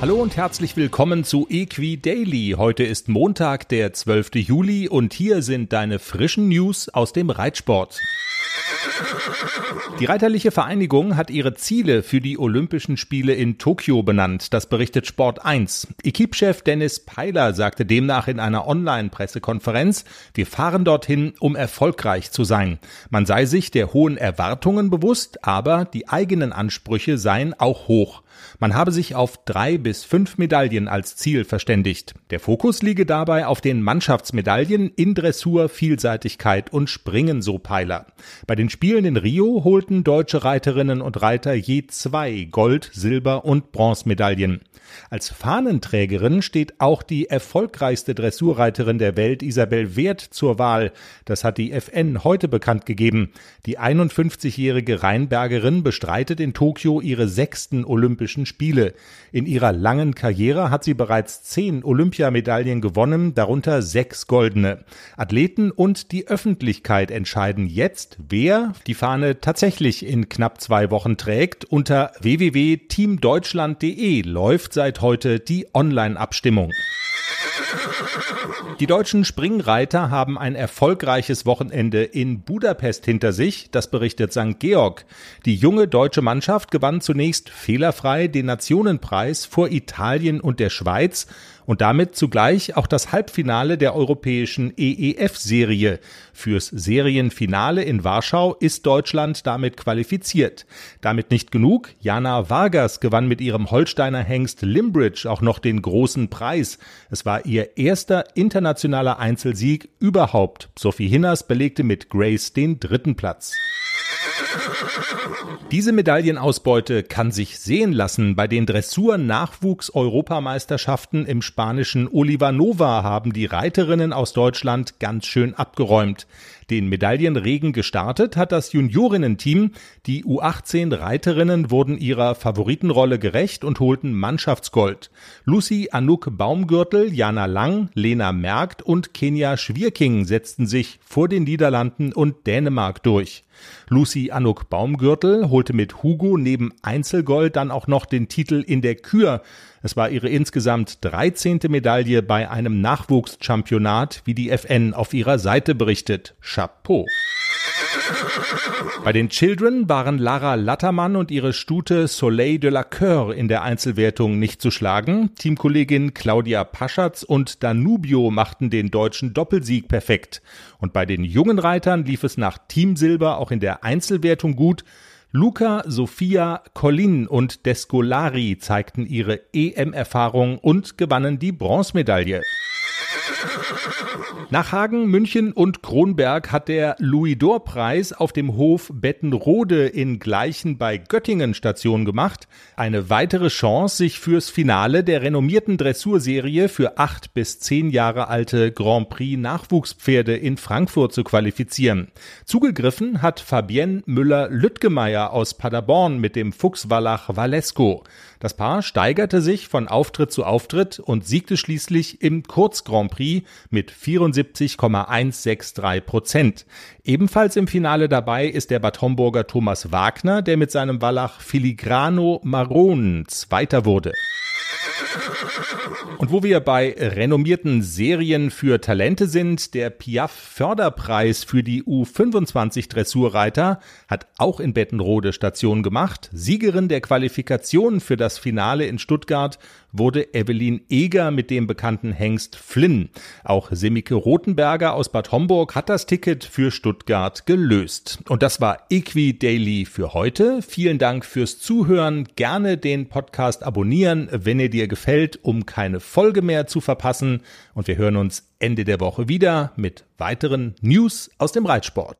Hallo und herzlich willkommen zu Equi Daily. Heute ist Montag, der 12. Juli und hier sind deine frischen News aus dem Reitsport. Die Reiterliche Vereinigung hat ihre Ziele für die Olympischen Spiele in Tokio benannt. Das berichtet Sport 1. Equipchef Dennis Peiler sagte demnach in einer Online-Pressekonferenz, wir fahren dorthin, um erfolgreich zu sein. Man sei sich der hohen Erwartungen bewusst, aber die eigenen Ansprüche seien auch hoch. Man habe sich auf drei bis fünf Medaillen als Ziel verständigt. Der Fokus liege dabei auf den Mannschaftsmedaillen in Dressur, Vielseitigkeit und Springen, so Peiler. Bei den Spielen in Rio holten deutsche Reiterinnen und Reiter je zwei Gold-, Silber- und Bronzemedaillen. Als Fahnenträgerin steht auch die erfolgreichste Dressurreiterin der Welt, Isabel Wert, zur Wahl. Das hat die FN heute bekannt gegeben. Die 51-jährige Rheinbergerin bestreitet in Tokio ihre sechsten Olympischen Spiele. In ihrer langen Karriere hat sie bereits zehn Olympiamedaillen gewonnen, darunter sechs goldene. Athleten und die Öffentlichkeit entscheiden jetzt, wer die Fahne tatsächlich in knapp zwei Wochen trägt. Unter www.teamdeutschland.de läuft seit heute die Online-Abstimmung. Die deutschen Springreiter haben ein erfolgreiches Wochenende in Budapest hinter sich, das berichtet St. Georg. Die junge deutsche Mannschaft gewann zunächst fehlerfrei den Nationenpreis vor Italien und der Schweiz und damit zugleich auch das Halbfinale der europäischen EEF-Serie. Fürs Serienfinale in Warschau ist Deutschland damit qualifiziert. Damit nicht genug. Jana Vargas gewann mit ihrem Holsteiner Hengst Limbridge auch noch den großen Preis. Es war ihr erster internationaler Einzelsieg überhaupt. Sophie Hinners belegte mit Grace den dritten Platz. Diese Medaillenausbeute kann sich sehen lassen. Bei den Dressur-Nachwuchs-Europameisterschaften im spanischen Olivanova haben die Reiterinnen aus Deutschland ganz schön abgeräumt. Den Medaillenregen gestartet hat das Juniorinnen-Team. Die U18-Reiterinnen wurden ihrer Favoritenrolle gerecht und holten Mannschaftsgold. Lucy Anouk Baumgürtel, Jana Lang, Lena Merkt und Kenia Schwierking setzten sich vor den Niederlanden und Dänemark durch. Lucy Anouk Baumgürtel holte mit Hugo neben Einzelgold dann auch noch den Titel in der Kür. Es war ihre insgesamt 13. Medaille bei einem Nachwuchschampionat, wie die FN auf ihrer Seite berichtet. Chapeau. Bei den Children waren Lara Lattermann und ihre Stute Soleil de la Coeur in der Einzelwertung nicht zu schlagen. Teamkollegin Claudia Paschatz und Danubio machten den deutschen Doppelsieg perfekt. Und bei den jungen Reitern lief es nach Teamsilber auch in der Einzelwertung gut. Luca, Sofia, Colin und Descolari zeigten ihre EM-Erfahrung und gewannen die Bronzemedaille. Nach Hagen, München und Kronberg hat der Louis-Dor-Preis auf dem Hof Bettenrode in Gleichen bei Göttingen Station gemacht. Eine weitere Chance, sich fürs Finale der renommierten Dressurserie für acht bis zehn Jahre alte Grand Prix Nachwuchspferde in Frankfurt zu qualifizieren. Zugegriffen hat Fabienne Müller-Lüttgemeier aus Paderborn mit dem Fuchswallach Valesco. Das Paar steigerte sich von Auftritt zu Auftritt und siegte schließlich im Kurz Grand Prix mit 74,163 Prozent. Ebenfalls im Finale dabei ist der Bad Homburger Thomas Wagner, der mit seinem Wallach Filigrano Maron Zweiter wurde. Und wo wir bei renommierten Serien für Talente sind, der Piaf Förderpreis für die U25 Dressurreiter hat auch in Bettenrode Station gemacht. Siegerin der Qualifikation für das Finale in Stuttgart wurde Evelyn Eger mit dem bekannten Hengst Flynn. Auch Semike Rothenberger aus Bad Homburg hat das Ticket für Stuttgart gelöst. Und das war Equi Daily für heute. Vielen Dank fürs Zuhören. Gerne den Podcast abonnieren, wenn er dir gefällt, um keine Folge mehr zu verpassen. Und wir hören uns Ende der Woche wieder mit weiteren News aus dem Reitsport.